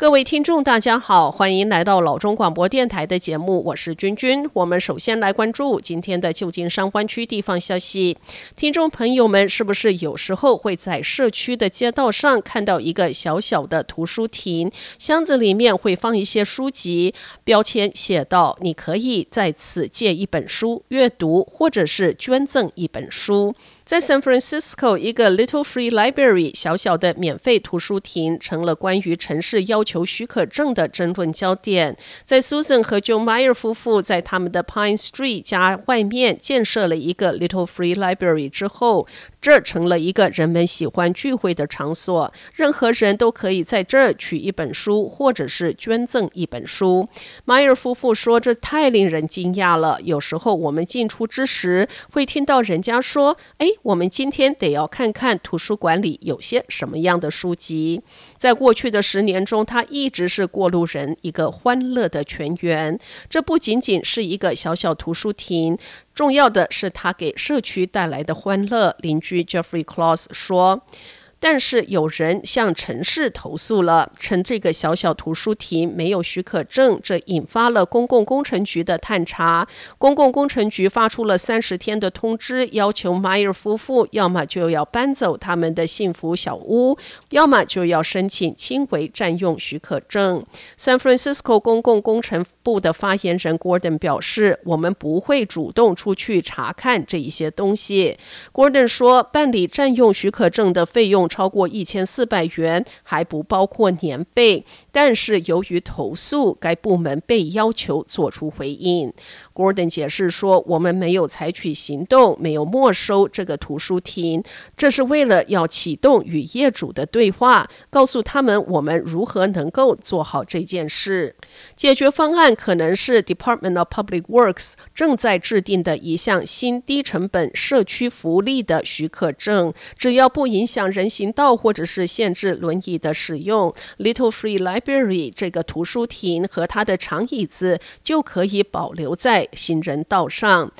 各位听众，大家好，欢迎来到老中广播电台的节目，我是君君。我们首先来关注今天的旧金山湾区地方消息。听众朋友们，是不是有时候会在社区的街道上看到一个小小的图书亭，箱子里面会放一些书籍，标签写道：“你可以在此借一本书阅读，或者是捐赠一本书。”在 San Francisco，一个 Little Free Library 小小的免费图书亭成了关于城市要求许可证的争论焦点。在 Susan 和 Joe Meyer 夫妇在他们的 Pine Street 家外面建设了一个 Little Free Library 之后，这成了一个人们喜欢聚会的场所。任何人都可以在这儿取一本书，或者是捐赠一本书。迈尔夫妇说：“这太令人惊讶了。有时候我们进出之时，会听到人家说：‘哎。’”我们今天得要看看图书馆里有些什么样的书籍。在过去的十年中，他一直是过路人一个欢乐的泉源。这不仅仅是一个小小图书亭，重要的是他给社区带来的欢乐。邻居 Jeffrey Claus 说。但是有人向城市投诉了，称这个小小图书亭没有许可证，这引发了公共工程局的探查。公共工程局发出了三十天的通知，要求迈尔夫妇要么就要搬走他们的幸福小屋，要么就要申请轻微占用许可证。San Francisco 公共工程部的发言人 Gordon 表示：“我们不会主动出去查看这一些东西。” Gordon 说：“办理占用许可证的费用。”超过一千四百元，还不包括年费。但是由于投诉，该部门被要求做出回应。Gordon 解释说：“我们没有采取行动，没有没收这个图书亭，这是为了要启动与业主的对话，告诉他们我们如何能够做好这件事。解决方案可能是 Department of Public Works 正在制定的一项新低成本社区福利的许可证，只要不影响人行道或者是限制轮椅的使用，Little Free Library 这个图书亭和它的长椅子就可以保留在行人道上。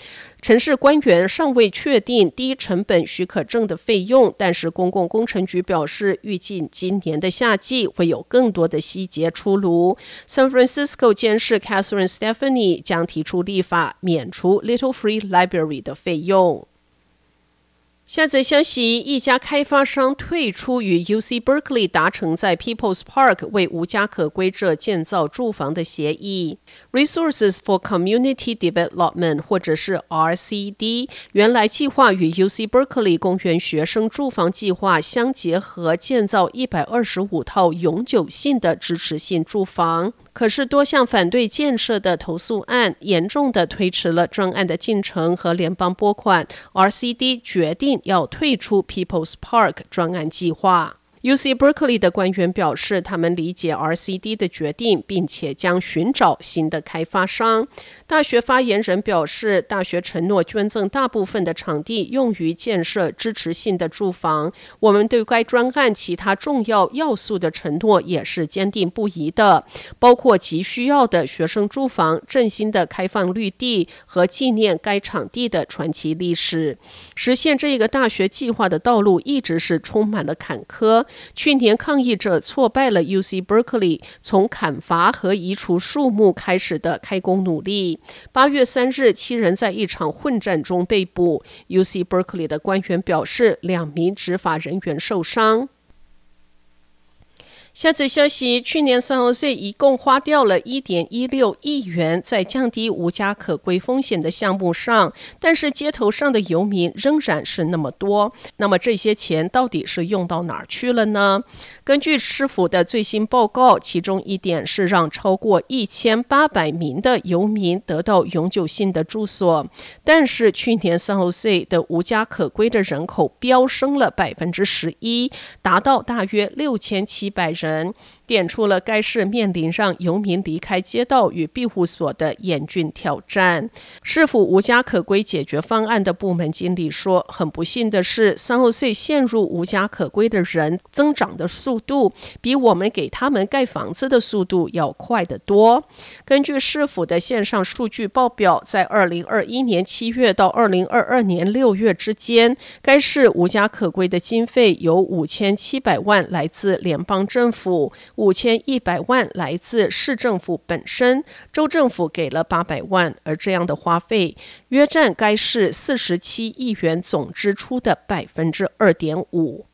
城市官员尚未确定低成本许可证的费用，但是公共工程局表示，预计今年的夏季会有更多的细节出炉。San Francisco 监事 Catherine Stephanie 将提出立法免除 Little Free Library 的费用。下则消息：一家开发商退出与 UC Berkeley 达成在 People's Park 为无家可归者建造住房的协议。Resources for Community Development 或者是 RCD，原来计划与 UC Berkeley 公园学生住房计划相结合，建造一百二十五套永久性的支持性住房。可是多项反对建设的投诉案，严重地推迟了专案的进程和联邦拨款。RCD 决定要退出 People's Park 专案计划。UC Berkeley 的官员表示，他们理解 RCD 的决定，并且将寻找新的开发商。大学发言人表示，大学承诺捐赠大部分的场地用于建设支持性的住房。我们对该专案其他重要要素的承诺也是坚定不移的，包括急需要的学生住房、振兴的开放绿地和纪念该场地的传奇历史。实现这个大学计划的道路一直是充满了坎坷。去年，抗议者挫败了 UC Berkeley 从砍伐和移除树木开始的开工努力。八月三日，七人在一场混战中被捕。UC Berkeley 的官员表示，两名执法人员受伤。下则消息：去年，San Jose 一共花掉了一点一六亿元在降低无家可归风险的项目上，但是街头上的游民仍然是那么多。那么这些钱到底是用到哪儿去了呢？根据市府的最新报告，其中一点是让超过一千八百名的游民得到永久性的住所，但是去年 San Jose 的无家可归的人口飙升了百分之十一，达到大约六千七百人，点出了该市面临让游民离开街道与庇护所的严峻挑战。市府无家可归解决方案的部门经理说：“很不幸的是，三后岁陷入无家可归的人增长的速度，比我们给他们盖房子的速度要快得多。”根据市府的线上数据报表，在二零二一年七月到二零二二年六月之间，该市无家可归的经费有五千七百万来自联邦政府。五千一百万来自市政府本身，州政府给了八百万，而这样的花费约占该市四十七亿元总支出的百分之二点五。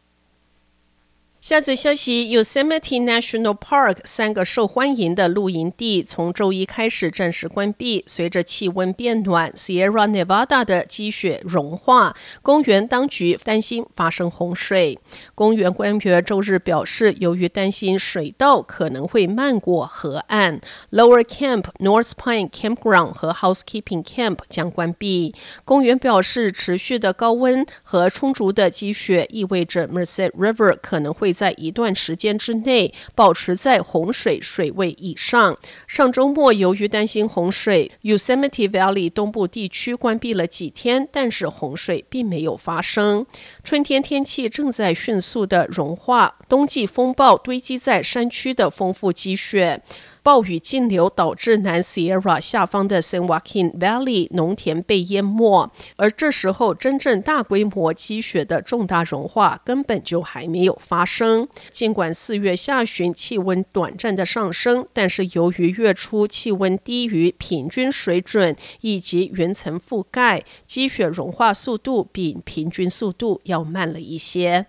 下则消息：Yosemite National Park 三个受欢迎的露营地从周一开始暂时关闭。随着气温变暖，Sierra Nevada 的积雪融化，公园当局担心发生洪水。公园官员周日表示，由于担心水道可能会漫过河岸，Lower Camp、North Pine Campground 和 Housekeeping Camp 将关闭。公园表示，持续的高温和充足的积雪意味着 Merced River 可能会在一段时间之内保持在洪水水位以上。上周末，由于担心洪水，Yosemite Valley 东部地区关闭了几天，但是洪水并没有发生。春天天气正在迅速的融化，冬季风暴堆积在山区的丰富积雪。暴雨径流导致南 Sierra 下方的 San Joaquin Valley 农田被淹没，而这时候真正大规模积雪的重大融化根本就还没有发生。尽管四月下旬气温短暂的上升，但是由于月初气温低于平均水准以及云层覆盖，积雪融化速度比平均速度要慢了一些。